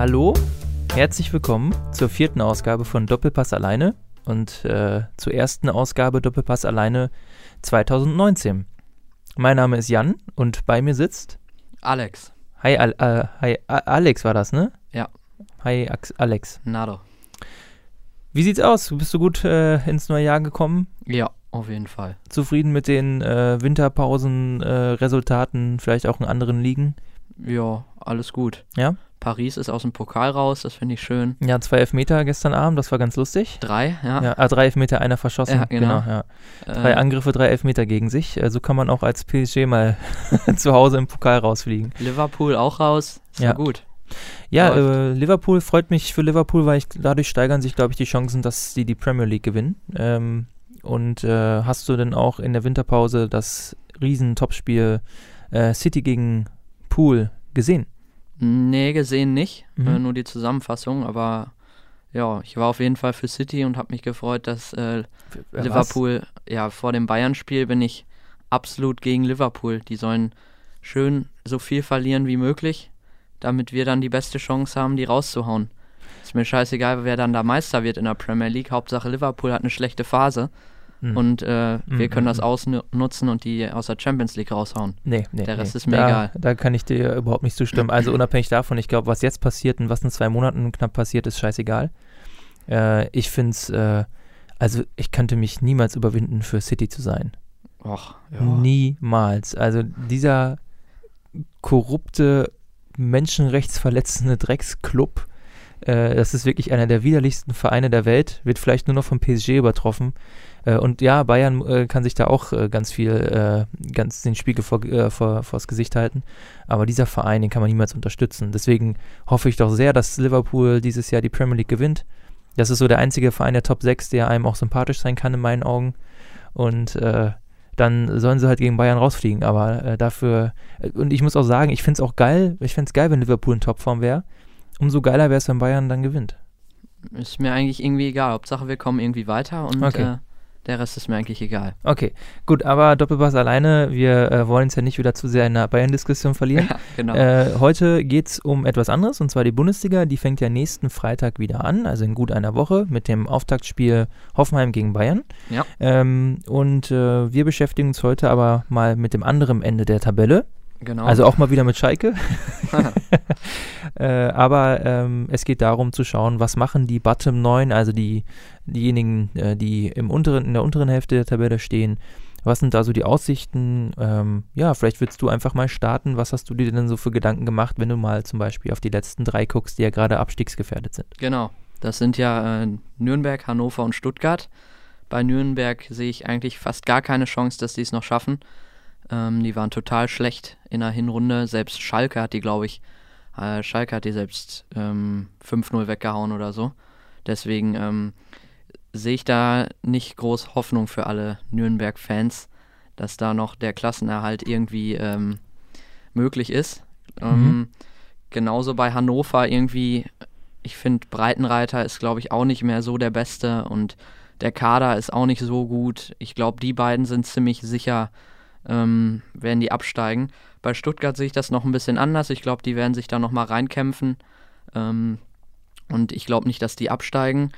Hallo, herzlich willkommen zur vierten Ausgabe von Doppelpass alleine und äh, zur ersten Ausgabe Doppelpass alleine 2019. Mein Name ist Jan und bei mir sitzt Alex. Hi, Al äh, hi A Alex war das, ne? Ja. Hi Ax Alex. Nado. Wie sieht's aus? Bist du gut äh, ins neue Jahr gekommen? Ja, auf jeden Fall. Zufrieden mit den äh, Winterpausen-Resultaten, vielleicht auch in anderen Ligen? Ja, alles gut. Ja? Paris ist aus dem Pokal raus, das finde ich schön. Ja, zwei Elfmeter gestern Abend, das war ganz lustig. Drei, ja. Ja, ah, drei Elfmeter, einer verschossen. Ja, genau. ja. Drei Äh, Angriffe, drei Elfmeter gegen sich. So kann man auch als PSG mal zu Hause im Pokal rausfliegen. Liverpool auch raus. Ist ja, gut. Ja, äh, Liverpool freut mich für Liverpool, weil ich, dadurch steigern sich, glaube ich, die Chancen, dass sie die Premier League gewinnen. Ähm, und äh, hast du denn auch in der Winterpause das Riesen-Topspiel äh, City gegen Pool gesehen? Nee, gesehen nicht. Mhm. Äh, nur die Zusammenfassung, aber ja, ich war auf jeden Fall für City und habe mich gefreut, dass äh, Liverpool, ja, vor dem Bayern-Spiel bin ich absolut gegen Liverpool. Die sollen schön so viel verlieren wie möglich, damit wir dann die beste Chance haben, die rauszuhauen. Ist mir scheißegal, wer dann da Meister wird in der Premier League. Hauptsache Liverpool hat eine schlechte Phase Hm. und äh, wir Mhm, können das mhm. ausnutzen und die aus der Champions League raushauen. Nee, nee. Der Rest nee. ist mir da, egal. Da kann ich dir überhaupt nicht zustimmen. Also unabhängig davon, ich glaube, was jetzt passiert und was in zwei Monaten knapp passiert, ist scheißegal. Äh, ich finde es, äh, also ich könnte mich niemals überwinden, für City zu sein. Och, Niemals. Also dieser korrupte, menschenrechtsverletzende Drecksclub, äh, das ist wirklich einer der widerlichsten Vereine der Welt, wird vielleicht nur noch vom PSG übertroffen. Äh, und ja, Bayern äh, kann sich da auch äh, ganz viel, ganz den Spiegel vor, vor, vors Gesicht halten. Aber dieser Verein, den kann man niemals unterstützen. Deswegen hoffe ich doch sehr, dass Liverpool dieses Jahr die Premier League gewinnt. Das ist so der einzige Verein der Top 6, der einem auch sympathisch sein kann in meinen Augen. Und äh, dann sollen sie halt gegen Bayern rausfliegen. Aber äh, dafür, äh, und ich muss auch sagen, ich finde es auch geil, ich fände es geil, wenn Liverpool in Topform wäre. Umso geiler wäre es, wenn Bayern dann gewinnt. ist mir eigentlich irgendwie egal. Hauptsache wir kommen irgendwie weiter und Okay. Der Rest ist mir eigentlich egal. Okay, gut, aber Doppelpass alleine, wir äh, wollen es ja nicht wieder zu sehr in der Bayern-Diskussion verlieren. Ja, genau. Äh, heute geht es um etwas anderes und zwar die Bundesliga. Die fängt ja nächsten Freitag wieder an, also in gut einer Woche mit dem Auftaktspiel Hoffenheim gegen Bayern. Ja. Ähm, und äh, wir beschäftigen uns heute aber mal mit dem anderen Ende der Tabelle. Genau. Also auch mal wieder mit Schalke. äh, aber ähm, es geht darum zu schauen, was machen die Bottom 9, also die, diejenigen, äh, die im unteren, in der unteren Hälfte der Tabelle stehen. Was sind da so die Aussichten? Ähm, ja, vielleicht willst du einfach mal starten. Was hast du dir denn so für Gedanken gemacht, wenn du mal zum Beispiel auf die letzten drei guckst, die ja gerade abstiegsgefährdet sind? Genau, das sind ja äh, Nürnberg, Hannover und Stuttgart. Bei Nürnberg sehe ich eigentlich fast gar keine Chance, dass die es noch schaffen. Ähm, die waren total schlecht in der Hinrunde. Selbst Schalke hat die, glaube ich, äh, Schalke hat die selbst ähm, 5-0 weggehauen oder so. Deswegen ähm, sehe ich da nicht groß Hoffnung für alle Nürnberg-Fans, dass da noch der Klassenerhalt irgendwie ähm, möglich ist. Ähm, genauso bei Hannover irgendwie ich finde, Breitenreiter ist, glaube ich, auch nicht mehr so der Beste und der Kader ist auch nicht so gut. Ich glaube, die beiden sind ziemlich sicher, ähm, werden die absteigen. Bei Stuttgart sehe ich das noch ein bisschen anders. Ich glaube, die werden sich da nochmal reinkämpfen. Ähm, und ich glaube nicht, dass die absteigen.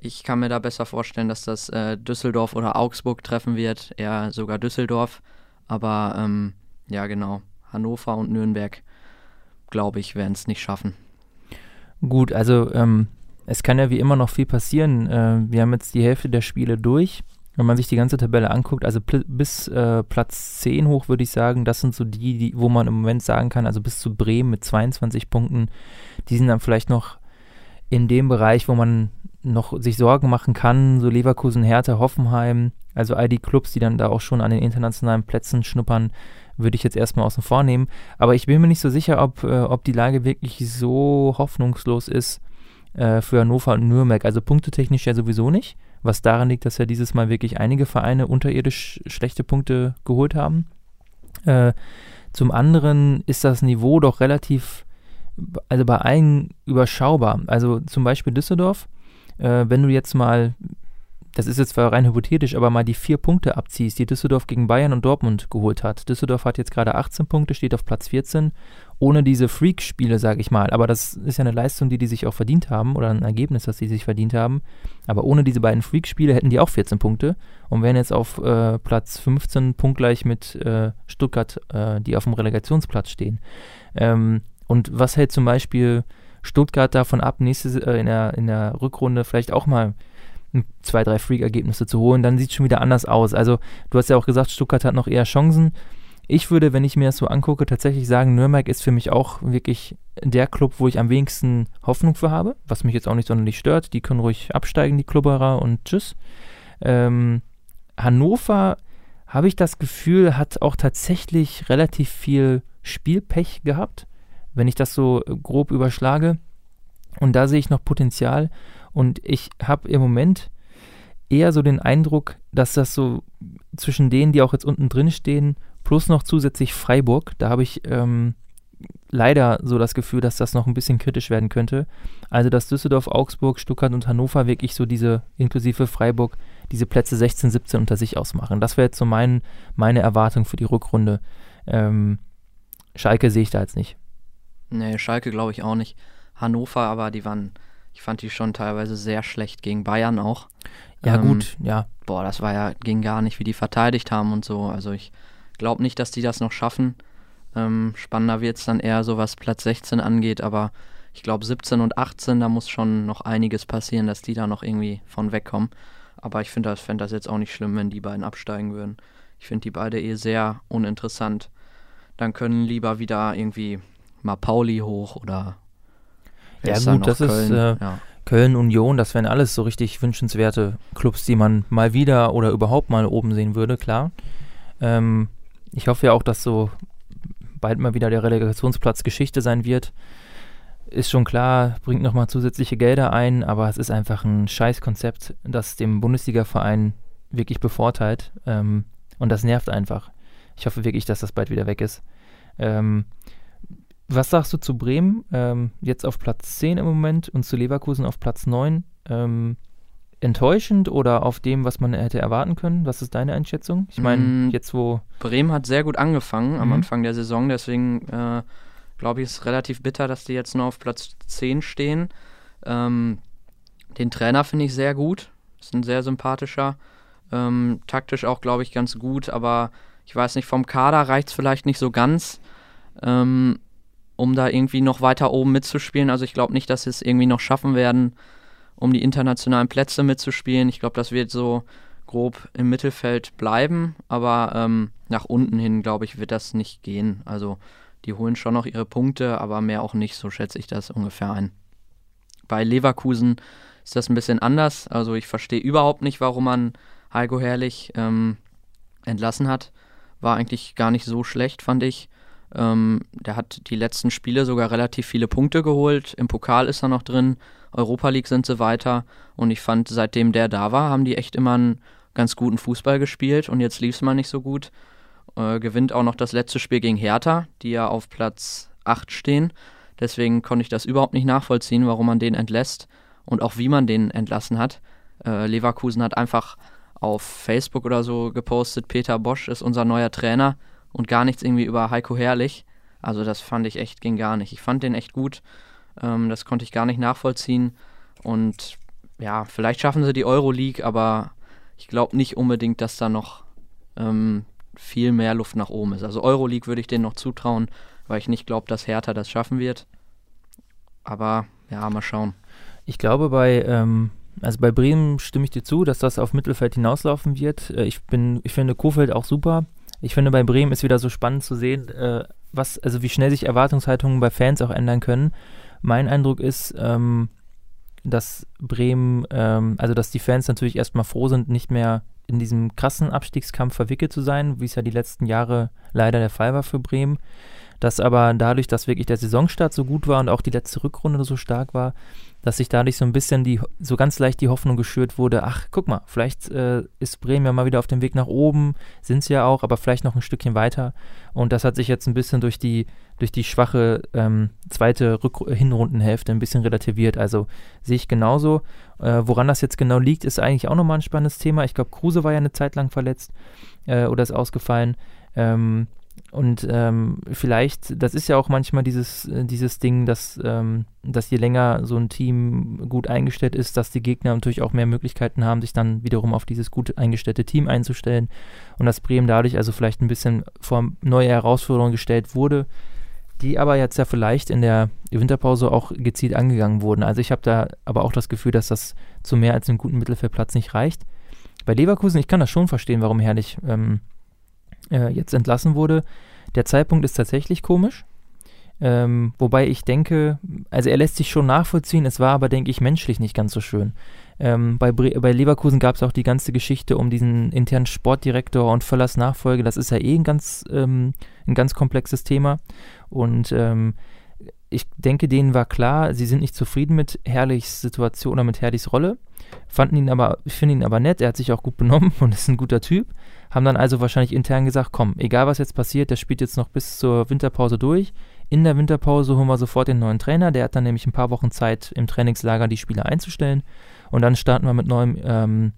Ich kann mir da besser vorstellen, dass das äh, Düsseldorf oder Augsburg treffen wird. Eher sogar Düsseldorf. Aber ähm, ja, genau. Hannover und Nürnberg, glaube ich, werden es nicht schaffen. Gut, also ähm, es kann ja wie immer noch viel passieren. Äh, wir haben jetzt die Hälfte der Spiele durch. Wenn man sich die ganze Tabelle anguckt, also bis äh, Platz 10 hoch würde ich sagen, das sind so die, die, wo man im Moment sagen kann, also bis zu Bremen mit 22 Punkten, die sind dann vielleicht noch in dem Bereich, wo man noch sich Sorgen machen kann, so Leverkusen, Hertha, Hoffenheim, also all die Clubs, die dann da auch schon an den internationalen Plätzen schnuppern, würde ich jetzt erstmal außen vor nehmen. Aber ich bin mir nicht so sicher, ob, äh, ob die Lage wirklich so hoffnungslos ist äh, für Hannover und Nürnberg. Also punktetechnisch ja sowieso nicht, was daran liegt, dass ja dieses Mal wirklich einige Vereine unterirdisch schlechte Punkte geholt haben. Äh, zum anderen ist das Niveau doch relativ, also bei allen überschaubar. Also zum Beispiel Düsseldorf, äh, wenn du jetzt mal das ist jetzt zwar rein hypothetisch, aber mal die vier Punkte abziehst, die Düsseldorf gegen Bayern und Dortmund geholt hat. Düsseldorf hat jetzt gerade 18 Punkte, steht auf Platz 14, ohne diese Freak-Spiele, sage ich mal. Aber das ist ja eine Leistung, die die sich auch verdient haben oder ein Ergebnis, das sie sich verdient haben. Aber ohne diese beiden Freak-Spiele hätten die auch 14 Punkte und wären jetzt auf äh, Platz 15 punktgleich mit äh, Stuttgart, äh, die auf dem Relegationsplatz stehen. Ähm, und was hält zum Beispiel Stuttgart davon ab, nächste, äh, in, der, in der Rückrunde vielleicht auch mal zwei, drei Freak-Ergebnisse zu holen, dann sieht es schon wieder anders aus. Also, du hast ja auch gesagt, Stuttgart hat noch eher Chancen. Ich würde, wenn ich mir das so angucke, tatsächlich sagen, Nürnberg ist für mich auch wirklich der Club, wo ich am wenigsten Hoffnung für habe, was mich jetzt auch nicht sonderlich stört. Die können ruhig absteigen, die Klubberer und tschüss. Ähm, Hannover, habe ich das Gefühl, hat auch tatsächlich relativ viel Spielpech gehabt, wenn ich das so grob überschlage. Und da sehe ich noch Potenzial. Und ich habe im Moment eher so den Eindruck, dass das so zwischen denen, die auch jetzt unten drin stehen, plus noch zusätzlich Freiburg, da habe ich ähm, leider so das Gefühl, dass das noch ein bisschen kritisch werden könnte. Also, dass Düsseldorf, Augsburg, Stuttgart und Hannover wirklich so diese, inklusive Freiburg, diese Plätze 16, 17 unter sich ausmachen. Das wäre jetzt so mein, meine Erwartung für die Rückrunde. Ähm, Schalke sehe ich da jetzt nicht. Nee, Schalke glaube ich auch nicht. Hannover, aber die waren ich fand die schon teilweise sehr schlecht gegen Bayern auch. Ja, ähm, gut, ja. Boah, das war ja, ging gar nicht, wie die verteidigt haben und so. Also ich glaube nicht, dass die das noch schaffen. Ähm, spannender wird es dann eher so, was Platz 16 angeht, aber ich glaube 17 und 18, da muss schon noch einiges passieren, dass die da noch irgendwie von wegkommen. Aber ich finde das, fänd das jetzt auch nicht schlimm, wenn die beiden absteigen würden. Ich finde die beide eh sehr uninteressant. Dann können lieber wieder irgendwie mal Pauli hoch oder ja, gut, das Köln, ist äh, ja. Köln, Union, das wären alles so richtig wünschenswerte Clubs, die man mal wieder oder überhaupt mal oben sehen würde, klar. Ähm, ich hoffe ja auch, dass so bald mal wieder der Relegationsplatz Geschichte sein wird. Ist schon klar, bringt nochmal zusätzliche Gelder ein, aber es ist einfach ein Scheißkonzept, das dem Bundesliga-Verein wirklich bevorteilt. Ähm, und das nervt einfach. Ich hoffe wirklich, dass das bald wieder weg ist. Ähm, was sagst du zu Bremen? Ähm, jetzt auf Platz 10 im Moment und zu Leverkusen auf Platz 9. Ähm, enttäuschend oder auf dem, was man hätte erwarten können? Was ist deine Einschätzung? Ich meine, mm, jetzt wo. Bremen hat sehr gut angefangen mhm. am Anfang der Saison, deswegen äh, glaube ich, ist es relativ bitter, dass die jetzt nur auf Platz 10 stehen. Ähm, den Trainer finde ich sehr gut. Ist ein sehr sympathischer. Ähm, taktisch auch, glaube ich, ganz gut, aber ich weiß nicht, vom Kader reicht es vielleicht nicht so ganz. Ähm, um da irgendwie noch weiter oben mitzuspielen. Also ich glaube nicht, dass sie es irgendwie noch schaffen werden, um die internationalen Plätze mitzuspielen. Ich glaube, das wird so grob im Mittelfeld bleiben, aber ähm, nach unten hin, glaube ich, wird das nicht gehen. Also die holen schon noch ihre Punkte, aber mehr auch nicht, so schätze ich das ungefähr ein. Bei Leverkusen ist das ein bisschen anders. Also ich verstehe überhaupt nicht, warum man Heiko Herrlich ähm, entlassen hat. War eigentlich gar nicht so schlecht, fand ich. Ähm, der hat die letzten Spiele sogar relativ viele Punkte geholt. Im Pokal ist er noch drin. Europa League sind sie weiter. Und ich fand, seitdem der da war, haben die echt immer einen ganz guten Fußball gespielt. Und jetzt lief es mal nicht so gut. Äh, gewinnt auch noch das letzte Spiel gegen Hertha, die ja auf Platz 8 stehen. Deswegen konnte ich das überhaupt nicht nachvollziehen, warum man den entlässt und auch wie man den entlassen hat. Äh, Leverkusen hat einfach auf Facebook oder so gepostet, Peter Bosch ist unser neuer Trainer und gar nichts irgendwie über Heiko Herrlich. Also das fand ich echt, ging gar nicht. Ich fand den echt gut. Ähm, das konnte ich gar nicht nachvollziehen. Und ja, vielleicht schaffen sie die Euroleague, aber ich glaube nicht unbedingt, dass da noch ähm, viel mehr Luft nach oben ist. Also Euroleague würde ich denen noch zutrauen, weil ich nicht glaube, dass Hertha das schaffen wird. Aber ja, mal schauen. Ich glaube, bei, ähm, also bei Bremen stimme ich dir zu, dass das auf Mittelfeld hinauslaufen wird. Äh, ich bin, ich finde Kofeld auch super. Ich finde, bei Bremen ist wieder so spannend zu sehen, äh, was, also wie schnell sich Erwartungshaltungen bei Fans auch ändern können. Mein Eindruck ist, ähm, dass Bremen, ähm, also dass die Fans natürlich erstmal froh sind, nicht mehr in diesem krassen Abstiegskampf verwickelt zu sein, wie es ja die letzten Jahre leider der Fall war für Bremen. dass aber dadurch, dass wirklich der Saisonstart so gut war und auch die letzte Rückrunde so stark war, dass sich dadurch so ein bisschen die, so ganz leicht die Hoffnung geschürt wurde, ach, guck mal, vielleicht äh, ist Bremen ja mal wieder auf dem Weg nach oben, sind sie ja auch, aber vielleicht noch ein Stückchen weiter. Und das hat sich jetzt ein bisschen durch die, durch die schwache ähm, zweite Rück Hinrundenhälfte ein bisschen relativiert. Also sehe ich genauso. Äh, woran das jetzt genau liegt, ist eigentlich auch nochmal ein spannendes Thema. Ich glaube, Kruse war ja eine Zeit lang verletzt äh, oder ist ausgefallen. Ähm, und ähm, vielleicht, das ist ja auch manchmal dieses, äh, dieses Ding, dass, ähm, dass je länger so ein Team gut eingestellt ist, dass die Gegner natürlich auch mehr Möglichkeiten haben, sich dann wiederum auf dieses gut eingestellte Team einzustellen. Und dass Bremen dadurch also vielleicht ein bisschen vor neue Herausforderungen gestellt wurde, die aber jetzt ja vielleicht in der Winterpause auch gezielt angegangen wurden. Also ich habe da aber auch das Gefühl, dass das zu mehr als einem guten Mittelfeldplatz nicht reicht. Bei Leverkusen, ich kann das schon verstehen, warum Herrlich ähm, äh, jetzt entlassen wurde. Der Zeitpunkt ist tatsächlich komisch. Ähm, wobei ich denke, also er lässt sich schon nachvollziehen, es war aber, denke ich, menschlich nicht ganz so schön. Ähm, bei, bei Leverkusen gab es auch die ganze Geschichte um diesen internen Sportdirektor und Völlers Nachfolge. Das ist ja eh ein ganz, ähm, ein ganz komplexes Thema. Und ähm, ich denke, denen war klar, sie sind nicht zufrieden mit Herrlichs Situation oder mit Herrlichs Rolle. Fanden ihn aber, ich ihn aber nett, er hat sich auch gut benommen und ist ein guter Typ haben dann also wahrscheinlich intern gesagt, komm, egal was jetzt passiert, der spielt jetzt noch bis zur Winterpause durch. In der Winterpause holen wir sofort den neuen Trainer, der hat dann nämlich ein paar Wochen Zeit im Trainingslager die Spieler einzustellen und dann starten wir mit neuem ähm,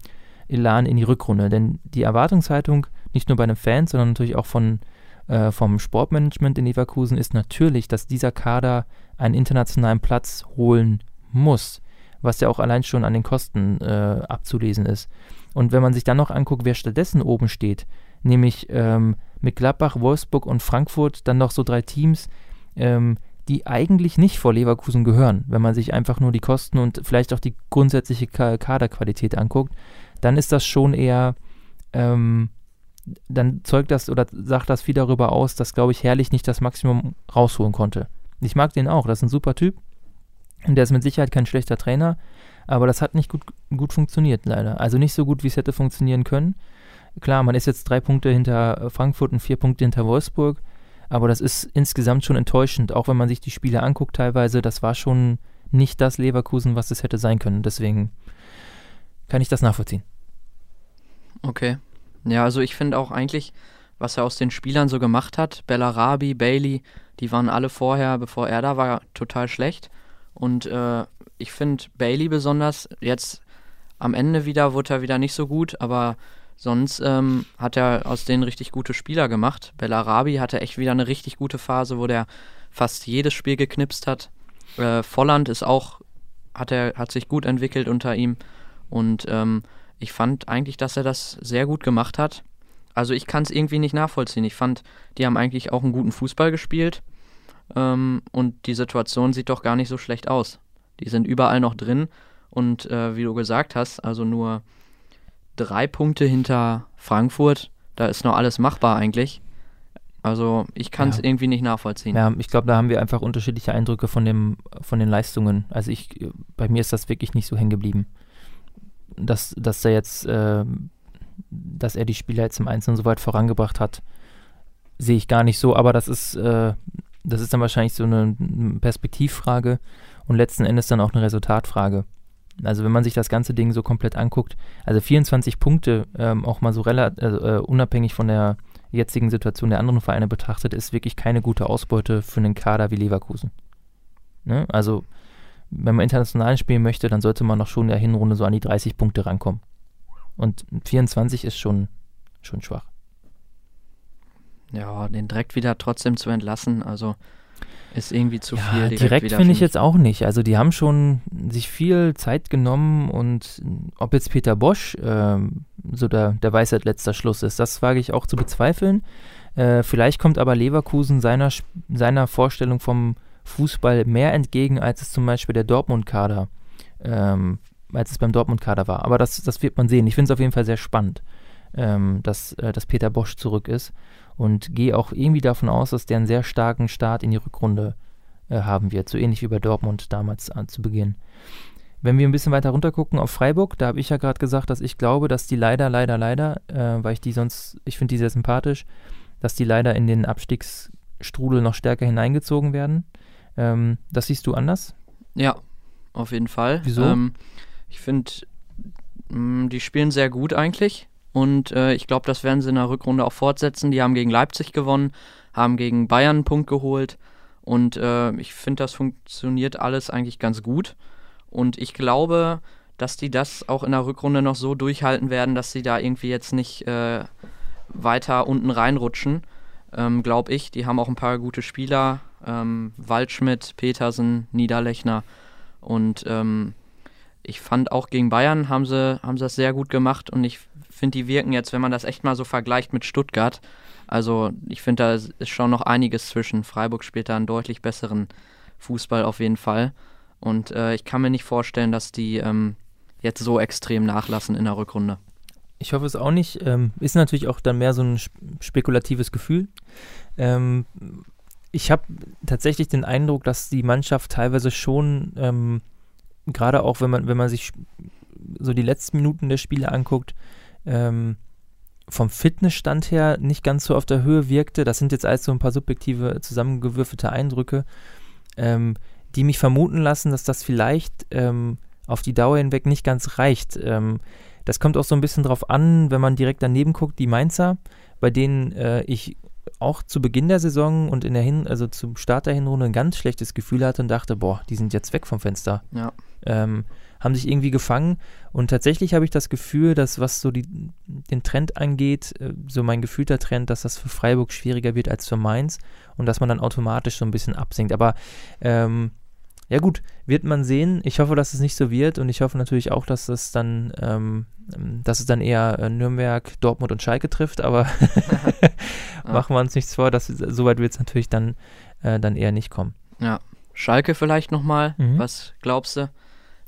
Elan in die Rückrunde. Denn die Erwartungshaltung, nicht nur bei den Fans, sondern natürlich auch von, äh, vom Sportmanagement in Leverkusen, ist natürlich, dass dieser Kader einen internationalen Platz holen muss, was ja auch allein schon an den Kosten äh, abzulesen ist. Und wenn man sich dann noch anguckt, wer stattdessen oben steht, nämlich ähm, mit Gladbach, Wolfsburg und Frankfurt, dann noch so drei Teams, ähm, die eigentlich nicht vor Leverkusen gehören, wenn man sich einfach nur die Kosten und vielleicht auch die grundsätzliche Kaderqualität anguckt, dann ist das schon eher, ähm, dann zeugt das oder sagt das viel darüber aus, dass, glaube ich, Herrlich nicht das Maximum rausholen konnte. Ich mag den auch, das ist ein super Typ. Und der ist mit Sicherheit kein schlechter Trainer, aber das hat nicht gut, gut funktioniert, leider. Also nicht so gut, wie es hätte funktionieren können. Klar, man ist jetzt drei Punkte hinter Frankfurt und vier Punkte hinter Wolfsburg. Aber das ist insgesamt schon enttäuschend, auch wenn man sich die Spiele anguckt teilweise. Das war schon nicht das Leverkusen, was es hätte sein können. Deswegen kann ich das nachvollziehen. Okay. Ja, also ich finde auch eigentlich, was er aus den Spielern so gemacht hat, Bellarabi, Bailey, die waren alle vorher, bevor er da war, total schlecht. Und äh, ich finde Bailey besonders, jetzt am Ende wieder wurde er wieder nicht so gut, aber sonst ähm, hat er aus denen richtig gute Spieler gemacht. Bellarabi hatte echt wieder eine richtig gute Phase, wo der fast jedes Spiel geknipst hat. Äh, Volland ist auch, hat er, hat sich gut entwickelt unter ihm. Und ähm, ich fand eigentlich, dass er das sehr gut gemacht hat. Also ich kann es irgendwie nicht nachvollziehen. Ich fand, die haben eigentlich auch einen guten Fußball gespielt. Ähm, und die Situation sieht doch gar nicht so schlecht aus. Die sind überall noch drin. Und äh, wie du gesagt hast, also nur drei Punkte hinter Frankfurt, da ist noch alles machbar eigentlich. Also ich kann es ja. irgendwie nicht nachvollziehen. Ja, ich glaube, da haben wir einfach unterschiedliche Eindrücke von, dem, von den Leistungen. Also ich, bei mir ist das wirklich nicht so hängen geblieben. Dass, dass er jetzt, äh, dass er die Spieler jetzt im Einzelnen so weit vorangebracht hat, sehe ich gar nicht so, aber das ist, äh, das ist dann wahrscheinlich so eine Perspektivfrage und letzten Endes dann auch eine Resultatfrage. Also wenn man sich das ganze Ding so komplett anguckt, also 24 Punkte, ähm, auch mal so relativ also, äh, unabhängig von der jetzigen Situation der anderen Vereine betrachtet, ist wirklich keine gute Ausbeute für einen Kader wie Leverkusen. Ne? Also wenn man international spielen möchte, dann sollte man noch schon in der Hinrunde so an die 30 Punkte rankommen. Und 24 ist schon, schon schwach. Ja, den direkt wieder trotzdem zu entlassen, also ist irgendwie zu ja, viel. Direkt, direkt finde ich jetzt auch nicht. Also die haben schon sich viel Zeit genommen und ob jetzt Peter Bosch äh, so der, der Weisheit letzter Schluss ist, das wage ich auch zu bezweifeln. Äh, vielleicht kommt aber Leverkusen seiner, seiner Vorstellung vom Fußball mehr entgegen, als es zum Beispiel der Dortmund-Kader, ähm, als es beim Dortmund-Kader war. Aber das, das wird man sehen. Ich finde es auf jeden Fall sehr spannend, ähm, dass, äh, dass Peter Bosch zurück ist und gehe auch irgendwie davon aus, dass der einen sehr starken Start in die Rückrunde äh, haben wird, so ähnlich wie bei Dortmund damals äh, zu Beginn. Wenn wir ein bisschen weiter runter gucken auf Freiburg, da habe ich ja gerade gesagt, dass ich glaube, dass die leider, leider, leider, äh, weil ich die sonst, ich finde die sehr sympathisch, dass die leider in den Abstiegs, Strudel noch stärker hineingezogen werden. Ähm, das siehst du anders? Ja, auf jeden Fall. Wieso? Ähm, ich finde, die spielen sehr gut eigentlich. Und äh, ich glaube, das werden sie in der Rückrunde auch fortsetzen. Die haben gegen Leipzig gewonnen, haben gegen Bayern einen Punkt geholt. Und äh, ich finde, das funktioniert alles eigentlich ganz gut. Und ich glaube, dass die das auch in der Rückrunde noch so durchhalten werden, dass sie da irgendwie jetzt nicht äh, weiter unten reinrutschen. Ähm, glaube ich. Die haben auch ein paar gute Spieler. Ähm, Waldschmidt, Petersen, Niederlechner. Und ähm, ich fand auch gegen Bayern haben sie, haben sie das sehr gut gemacht und ich finde, die wirken jetzt, wenn man das echt mal so vergleicht mit Stuttgart, also ich finde, da ist schon noch einiges zwischen. Freiburg spielt da einen deutlich besseren Fußball auf jeden Fall. Und äh, ich kann mir nicht vorstellen, dass die ähm, jetzt so extrem nachlassen in der Rückrunde. Ich hoffe es auch nicht. Ähm, ist natürlich auch dann mehr so ein spekulatives Gefühl. Ähm, ich habe tatsächlich den Eindruck, dass die Mannschaft teilweise schon, ähm, gerade auch wenn man, wenn man sich so die letzten Minuten der Spiele anguckt, ähm, vom Fitnessstand her nicht ganz so auf der Höhe wirkte. Das sind jetzt alles so ein paar subjektive, zusammengewürfelte Eindrücke, ähm, die mich vermuten lassen, dass das vielleicht ähm, auf die Dauer hinweg nicht ganz reicht. Ähm, das kommt auch so ein bisschen drauf an, wenn man direkt daneben guckt, die Mainzer, bei denen äh, ich auch zu Beginn der Saison und in der Hin also zum Start der Hinrunde ein ganz schlechtes Gefühl hatte und dachte, boah, die sind jetzt weg vom Fenster. Ja. Ähm, haben sich irgendwie gefangen. Und tatsächlich habe ich das Gefühl, dass was so die, den Trend angeht, äh, so mein gefühlter Trend, dass das für Freiburg schwieriger wird als für Mainz und dass man dann automatisch so ein bisschen absinkt. Aber ähm, ja gut, wird man sehen. Ich hoffe, dass es nicht so wird und ich hoffe natürlich auch, dass es dann, ähm, dass es dann eher äh, Nürnberg, Dortmund und Schalke trifft, aber machen wir uns nichts vor, dass so weit wird es natürlich dann, äh, dann eher nicht kommen. Ja, Schalke vielleicht nochmal, mhm. was glaubst du?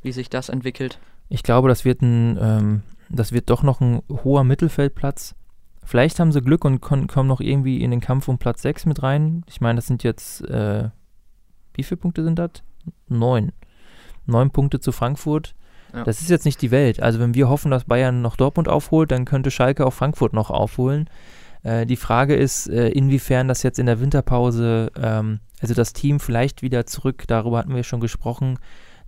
wie sich das entwickelt? Ich glaube, das wird ein, ähm, das wird doch noch ein hoher Mittelfeldplatz. Vielleicht haben sie Glück und kommen noch irgendwie in den Kampf um Platz 6 mit rein. Ich meine, das sind jetzt, äh, wie viele Punkte sind das? Neun. Neun Punkte zu Frankfurt. Ja. Das ist jetzt nicht die Welt. Also wenn wir hoffen, dass Bayern noch Dortmund aufholt, dann könnte Schalke auch Frankfurt noch aufholen. Äh, die Frage ist, äh, inwiefern das jetzt in der Winterpause, ähm, also das Team vielleicht wieder zurück, darüber hatten wir schon gesprochen,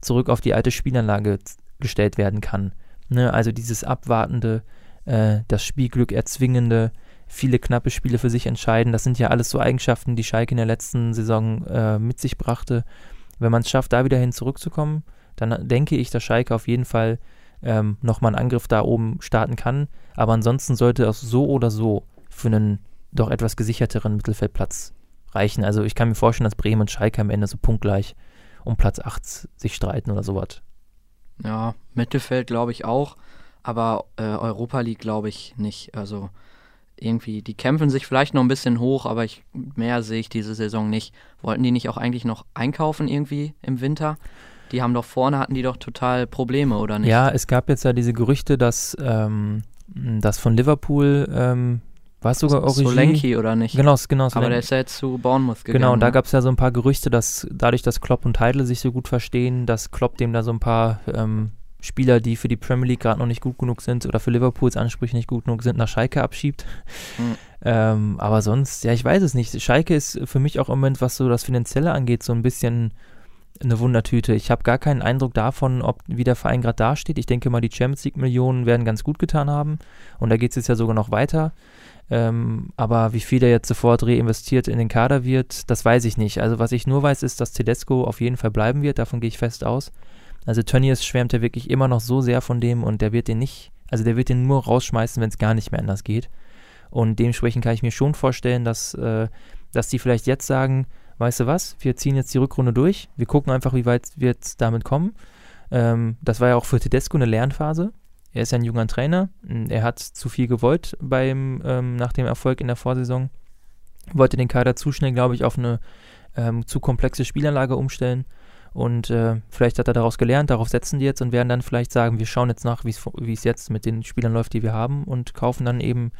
zurück auf die alte Spielanlage gestellt werden kann. Ne? Also dieses abwartende, äh, das Spielglück erzwingende, viele knappe Spiele für sich entscheiden, das sind ja alles so Eigenschaften, die Schalke in der letzten Saison äh, mit sich brachte. Wenn man es schafft, da wieder hin zurückzukommen, dann denke ich, dass Schalke auf jeden Fall ähm, nochmal einen Angriff da oben starten kann. Aber ansonsten sollte es so oder so für einen doch etwas gesicherteren Mittelfeldplatz reichen. Also ich kann mir vorstellen, dass Bremen und Schalke am Ende so punktgleich um Platz 8 sich streiten oder sowas. Ja, Mittelfeld glaube ich auch, aber äh, Europa League glaube ich nicht. Also irgendwie, die kämpfen sich vielleicht noch ein bisschen hoch, aber ich, mehr sehe ich diese Saison nicht. Wollten die nicht auch eigentlich noch einkaufen irgendwie im Winter? Die haben doch vorne, hatten die doch total Probleme, oder nicht? Ja, es gab jetzt ja diese Gerüchte, dass, ähm, dass von Liverpool ähm, war es sogar Origi? Solenki oder nicht? Genau, genau. Aber der ist ja jetzt zu Bournemouth gegangen. Genau, und da gab es ja so ein paar Gerüchte, dass dadurch, dass Klopp und Heidel sich so gut verstehen, dass Klopp dem da so ein paar ähm, Spieler, die für die Premier League gerade noch nicht gut genug sind oder für Liverpools Ansprüche nicht gut genug sind, nach Schalke abschiebt. Mhm. Ähm, aber sonst, ja, ich weiß es nicht. Schalke ist für mich auch im Moment, was so das Finanzielle angeht, so ein bisschen eine Wundertüte. Ich habe gar keinen Eindruck davon, ob wie der Verein gerade dasteht. Ich denke mal, die Champions League-Millionen werden ganz gut getan haben. Und da geht es jetzt ja sogar noch weiter. Ähm, aber wie viel er jetzt sofort reinvestiert in den Kader wird, das weiß ich nicht. Also was ich nur weiß, ist, dass Tedesco auf jeden Fall bleiben wird. Davon gehe ich fest aus. Also Tönnies schwärmt ja wirklich immer noch so sehr von dem und der wird den nicht, also der wird den nur rausschmeißen, wenn es gar nicht mehr anders geht. Und dementsprechend kann ich mir schon vorstellen, dass, äh, dass die vielleicht jetzt sagen, weißt du was, wir ziehen jetzt die Rückrunde durch, wir gucken einfach, wie weit wir jetzt damit kommen. Ähm, das war ja auch für Tedesco eine Lernphase. Er ist ja ein junger Trainer. Er hat zu viel gewollt beim, ähm, nach dem Erfolg in der Vorsaison. Wollte den Kader zu schnell, glaube ich, auf eine ähm, zu komplexe Spielanlage umstellen. Und äh, vielleicht hat er daraus gelernt, darauf setzen die jetzt und werden dann vielleicht sagen, wir schauen jetzt nach, wie es jetzt mit den Spielern läuft, die wir haben und kaufen dann eben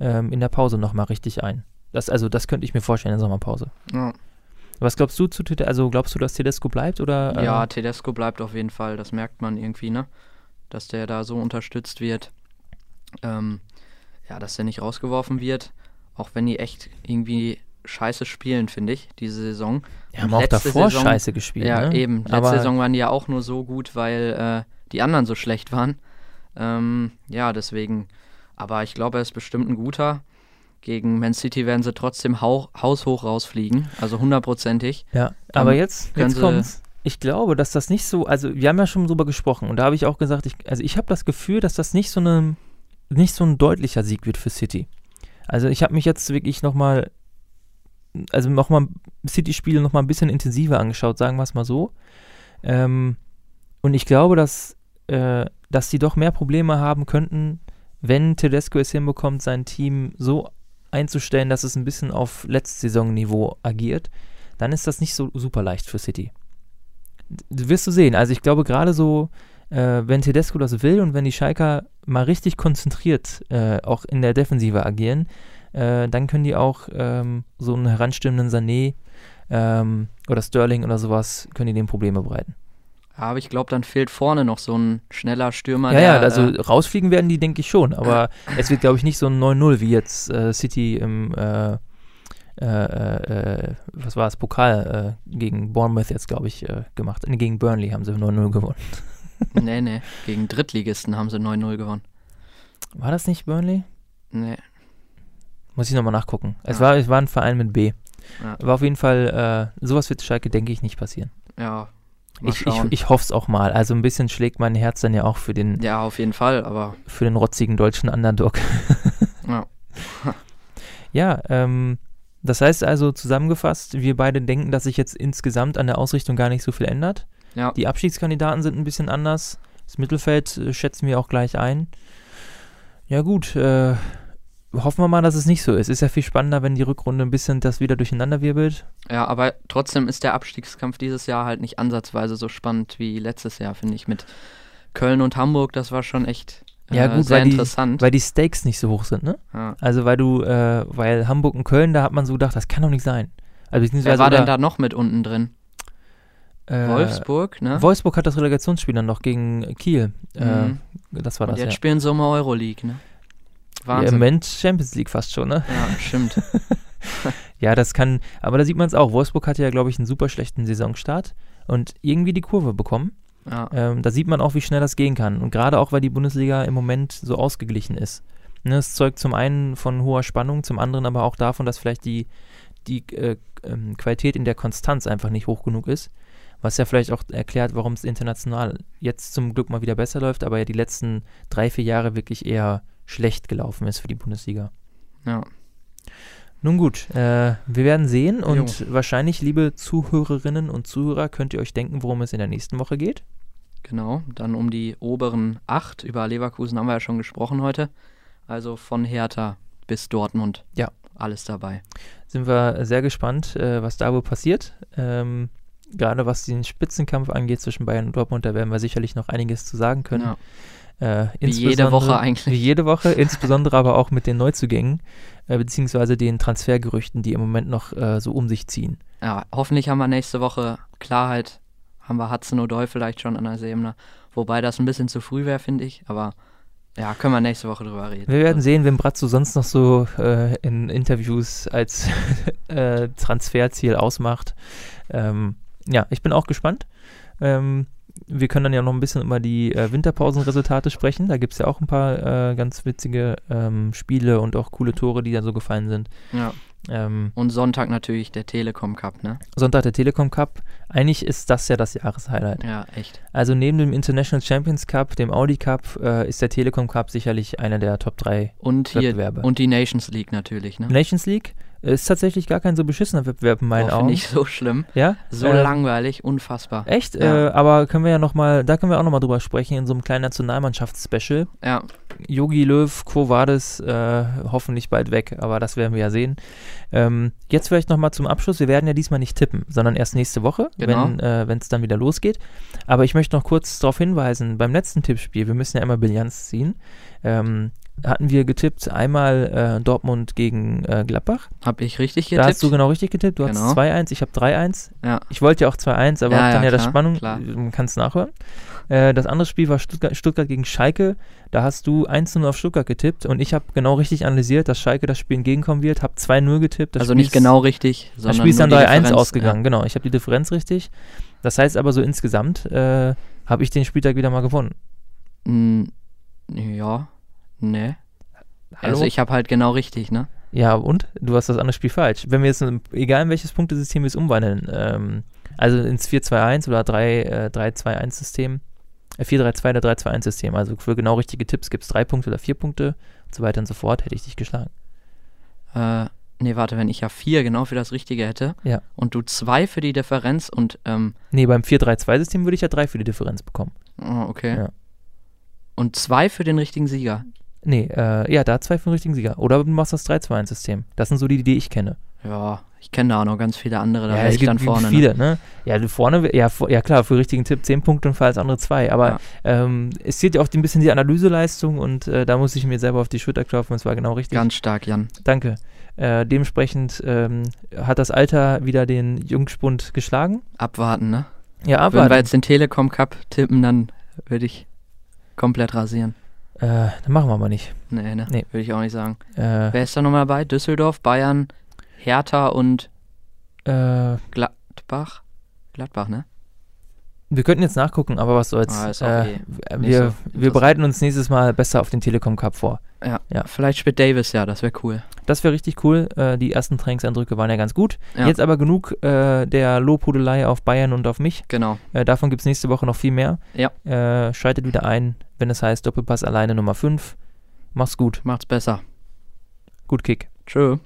ähm, in der Pause nochmal richtig ein. Das, also das könnte ich mir vorstellen in der Sommerpause. Ja. Was glaubst du zu Also glaubst du, dass Tedesco bleibt oder? Äh? Ja, Tedesco bleibt auf jeden Fall. Das merkt man irgendwie, ne? dass der da so unterstützt wird. Ähm, ja, dass der nicht rausgeworfen wird. Auch wenn die echt irgendwie scheiße spielen, finde ich, diese Saison. Ja, haben auch davor Saison, scheiße gespielt. Ja, ne? eben. Letzte Aber Saison waren die ja auch nur so gut, weil äh, die anderen so schlecht waren. Ähm, ja, deswegen. Aber ich glaube, er ist bestimmt ein guter. Gegen Man City werden sie trotzdem haushoch rausfliegen, also hundertprozentig. Ja, aber jetzt, jetzt kommt's. Ich glaube, dass das nicht so, also wir haben ja schon drüber gesprochen und da habe ich auch gesagt, ich, also ich habe das Gefühl, dass das nicht so eine, nicht so ein deutlicher Sieg wird für City. Also ich habe mich jetzt wirklich nochmal, also nochmal City-Spiele nochmal ein bisschen intensiver angeschaut, sagen wir es mal so. Ähm, und ich glaube, dass, äh, dass sie doch mehr Probleme haben könnten, wenn Tedesco es hinbekommt, sein Team so einzustellen, dass es ein bisschen auf Letztsaisonniveau agiert, dann ist das nicht so super leicht für City. Das wirst du sehen. Also ich glaube gerade so, äh, wenn Tedesco das will und wenn die Schalker mal richtig konzentriert äh, auch in der Defensive agieren, äh, dann können die auch ähm, so einen heranstimmenden Sané ähm, oder Sterling oder sowas, können die dem Probleme bereiten. Aber ich glaube, dann fehlt vorne noch so ein schneller Stürmer. Ja, der, ja, also äh, rausfliegen werden die, denke ich schon. Aber es wird, glaube ich, nicht so ein 9-0 wie jetzt äh, City im, äh, äh, äh was war es, Pokal gegen Bournemouth jetzt, glaube ich, gemacht. Nee, gegen Burnley haben sie 9-0 gewonnen. nee, nee, gegen Drittligisten haben sie 9-0 gewonnen. War das nicht Burnley? Nee. Muss ich nochmal nachgucken. Es, ja. war, es war ein Verein mit B. Ja. Aber auf jeden Fall, sowas wird Schalke, denke ich, nicht passieren. Ja, ich, ich, ich hoffe es auch mal. Also ein bisschen schlägt mein Herz dann ja auch für den. Ja, auf jeden Fall, aber. Für den rotzigen deutschen Underdog. ja. ja, ähm, das heißt also zusammengefasst, wir beide denken, dass sich jetzt insgesamt an der Ausrichtung gar nicht so viel ändert. Ja. Die Abschiedskandidaten sind ein bisschen anders. Das Mittelfeld äh, schätzen wir auch gleich ein. Ja, gut, äh, hoffen wir mal, dass es nicht so ist. Ist ja viel spannender, wenn die Rückrunde ein bisschen das wieder durcheinander wirbelt. Ja, aber trotzdem ist der Abstiegskampf dieses Jahr halt nicht ansatzweise so spannend wie letztes Jahr, finde ich. Mit Köln und Hamburg, das war schon echt äh, ja, gut, sehr weil interessant. Die, weil die Stakes nicht so hoch sind, ne? Ja. Also weil du, äh, weil Hamburg und Köln, da hat man so gedacht, das kann doch nicht sein. Also Wer war denn da noch mit unten drin? Äh, Wolfsburg, ne? Wolfsburg hat das Relegationsspiel dann noch gegen Kiel. Äh, mhm. das war und das. Jetzt ja. spielen sie um Euroleague, ne? Wahnsinn. Ja, Im Moment Champions League fast schon, ne? Ja, stimmt. ja, das kann, aber da sieht man es auch. Wolfsburg hatte ja, glaube ich, einen super schlechten Saisonstart und irgendwie die Kurve bekommen. Ja. Ähm, da sieht man auch, wie schnell das gehen kann. Und gerade auch, weil die Bundesliga im Moment so ausgeglichen ist. Ne, es zeugt zum einen von hoher Spannung, zum anderen aber auch davon, dass vielleicht die, die äh, ähm, Qualität in der Konstanz einfach nicht hoch genug ist. Was ja vielleicht auch erklärt, warum es international jetzt zum Glück mal wieder besser läuft, aber ja die letzten drei, vier Jahre wirklich eher schlecht gelaufen ist für die Bundesliga. Ja. Nun gut, äh, wir werden sehen und jo. wahrscheinlich, liebe Zuhörerinnen und Zuhörer, könnt ihr euch denken, worum es in der nächsten Woche geht. Genau, dann um die oberen acht. Über Leverkusen haben wir ja schon gesprochen heute. Also von Hertha bis Dortmund. Ja. Alles dabei. Sind wir sehr gespannt, äh, was da wohl passiert. Ähm, gerade was den Spitzenkampf angeht zwischen Bayern und Dortmund, da werden wir sicherlich noch einiges zu sagen können. Ja. Äh, wie jede Woche eigentlich. Wie jede Woche, insbesondere aber auch mit den Neuzugängen, äh, beziehungsweise den Transfergerüchten, die im Moment noch äh, so um sich ziehen. Ja, hoffentlich haben wir nächste Woche Klarheit. Haben wir Hudson O'Doy vielleicht schon an der Seemner. Wobei das ein bisschen zu früh wäre, finde ich. Aber ja, können wir nächste Woche drüber reden. Wir werden sehen, wenn Bratzo sonst noch so äh, in Interviews als äh, Transferziel ausmacht. Ähm, ja, ich bin auch gespannt. Ähm, wir können dann ja noch ein bisschen über die äh, Winterpausenresultate sprechen. Da gibt es ja auch ein paar äh, ganz witzige ähm, Spiele und auch coole Tore, die da so gefallen sind. Ja. Ähm, und Sonntag natürlich der Telekom Cup, ne? Sonntag der Telekom Cup. Eigentlich ist das ja das Jahreshighlight. Ja, echt. Also neben dem International Champions Cup, dem Audi Cup, äh, ist der Telekom Cup sicherlich einer der Top 3 und hier, Wettbewerbe. Und die Nations League natürlich, ne? Nations League ist tatsächlich gar kein so beschissener Wettbewerb in meinen oh, Augen. Nicht so schlimm. Ja? So äh, langweilig, unfassbar. Echt? Ja. Äh, aber können wir ja noch mal, da können wir auch noch mal drüber sprechen in so einem kleinen Nationalmannschafts-Special. Ja. Yogi Löw, Quo Vadis, äh, hoffentlich bald weg, aber das werden wir ja sehen. Ähm, jetzt vielleicht noch mal zum Abschluss. Wir werden ja diesmal nicht tippen, sondern erst nächste Woche, genau. wenn es äh, dann wieder losgeht. Aber ich möchte noch kurz darauf hinweisen, beim letzten Tippspiel, wir müssen ja immer Bilanz ziehen. Ähm, hatten wir getippt, einmal äh, Dortmund gegen äh, Gladbach. Hab ich richtig Da getippt? hast du genau richtig getippt. Du Genau. hast 2-1, ich habe 3-1. ja. Ich wollte ja auch 2-1, aber Ja, dann ja, ja das Spannung, klar. man kann es nachhören. Äh, das andere Spiel war Stuttgart, Stuttgart gegen Schalke. Da hast du 1-0 auf Stuttgart getippt und ich habe genau richtig analysiert, dass Schalke das Spiel entgegenkommen wird. Habe 2-0 getippt. Das also Spiel nicht ist- genau richtig, Das sondern Spiel ist dann nur die 3-1 Differenz, ausgegangen, genau. Ich habe die Differenz richtig. Das heißt aber so insgesamt äh, habe ich den Spieltag wieder mal gewonnen. Mm, ja ne. Hallo? Also ich habe halt genau richtig, ne? Ja, und? Du hast das andere Spiel falsch. Wenn wir jetzt, egal in welches Punktesystem wir es umwandeln, ähm, also ins 4-2-1 oder 3, äh, 3-2-1-System, äh, 4-3-2 oder 3-2-1-System, also für genau richtige Tipps gibt es drei Punkte oder vier Punkte und so weiter und so fort, hätte ich dich geschlagen. Äh, nee, warte, wenn ich ja vier genau für das Richtige hätte Ja. und du zwei für die Differenz und, ähm, Nee, beim 4-3-2-System würde ich ja drei für die Differenz bekommen. oh, okay. Ja. Und zwei für den richtigen Sieger. Nee, äh, ja, da zwei für den richtigen Sieger. Oder du machst das 3-2-1-System. Das sind so die, die ich kenne. Ja, ich kenne da auch noch ganz viele andere, da ja, ich dann vorne. Ne? viele, ne? Ja, du vorne, ja, vor- ja klar, für richtigen Tipp 10 Punkte und für alles andere 2. Aber Ja. ähm, es zählt ja auch ein bisschen die Analyseleistung und äh, da muss ich mir selber auf die Schulter klopfen, es war genau richtig. Ganz stark, Jan. Danke. Äh, dementsprechend ähm, hat das Alter wieder den Jungspund geschlagen. Abwarten, ne? Ja, Wenn wir jetzt den Telekom Cup tippen, dann würde ich komplett rasieren. Äh, dann machen wir mal nicht. Nee, ne? Nee. Würde ich auch nicht sagen. Äh, Wer ist da nochmal dabei? Düsseldorf, Bayern, Hertha und äh, Gladbach? Gladbach, ne? wir könnten jetzt nachgucken, aber was soll's. Ah, äh, eh nicht wir, so wir bereiten uns nächstes Mal besser auf den Telekom Cup vor. Ja. Ja. Vielleicht spielt Davis ja, das wäre cool. Das wäre richtig cool. Äh, die ersten Trainingseindrücke waren ja ganz gut. Ja. Jetzt aber genug äh, der Lobhudelei auf Bayern und auf mich. Genau. Äh, davon gibt es nächste Woche noch viel mehr. Ja. Äh, schaltet wieder ein, wenn es heißt Doppelpass alleine Nummer 5. Mach's gut. Macht's besser. Gut Kick. Tschö.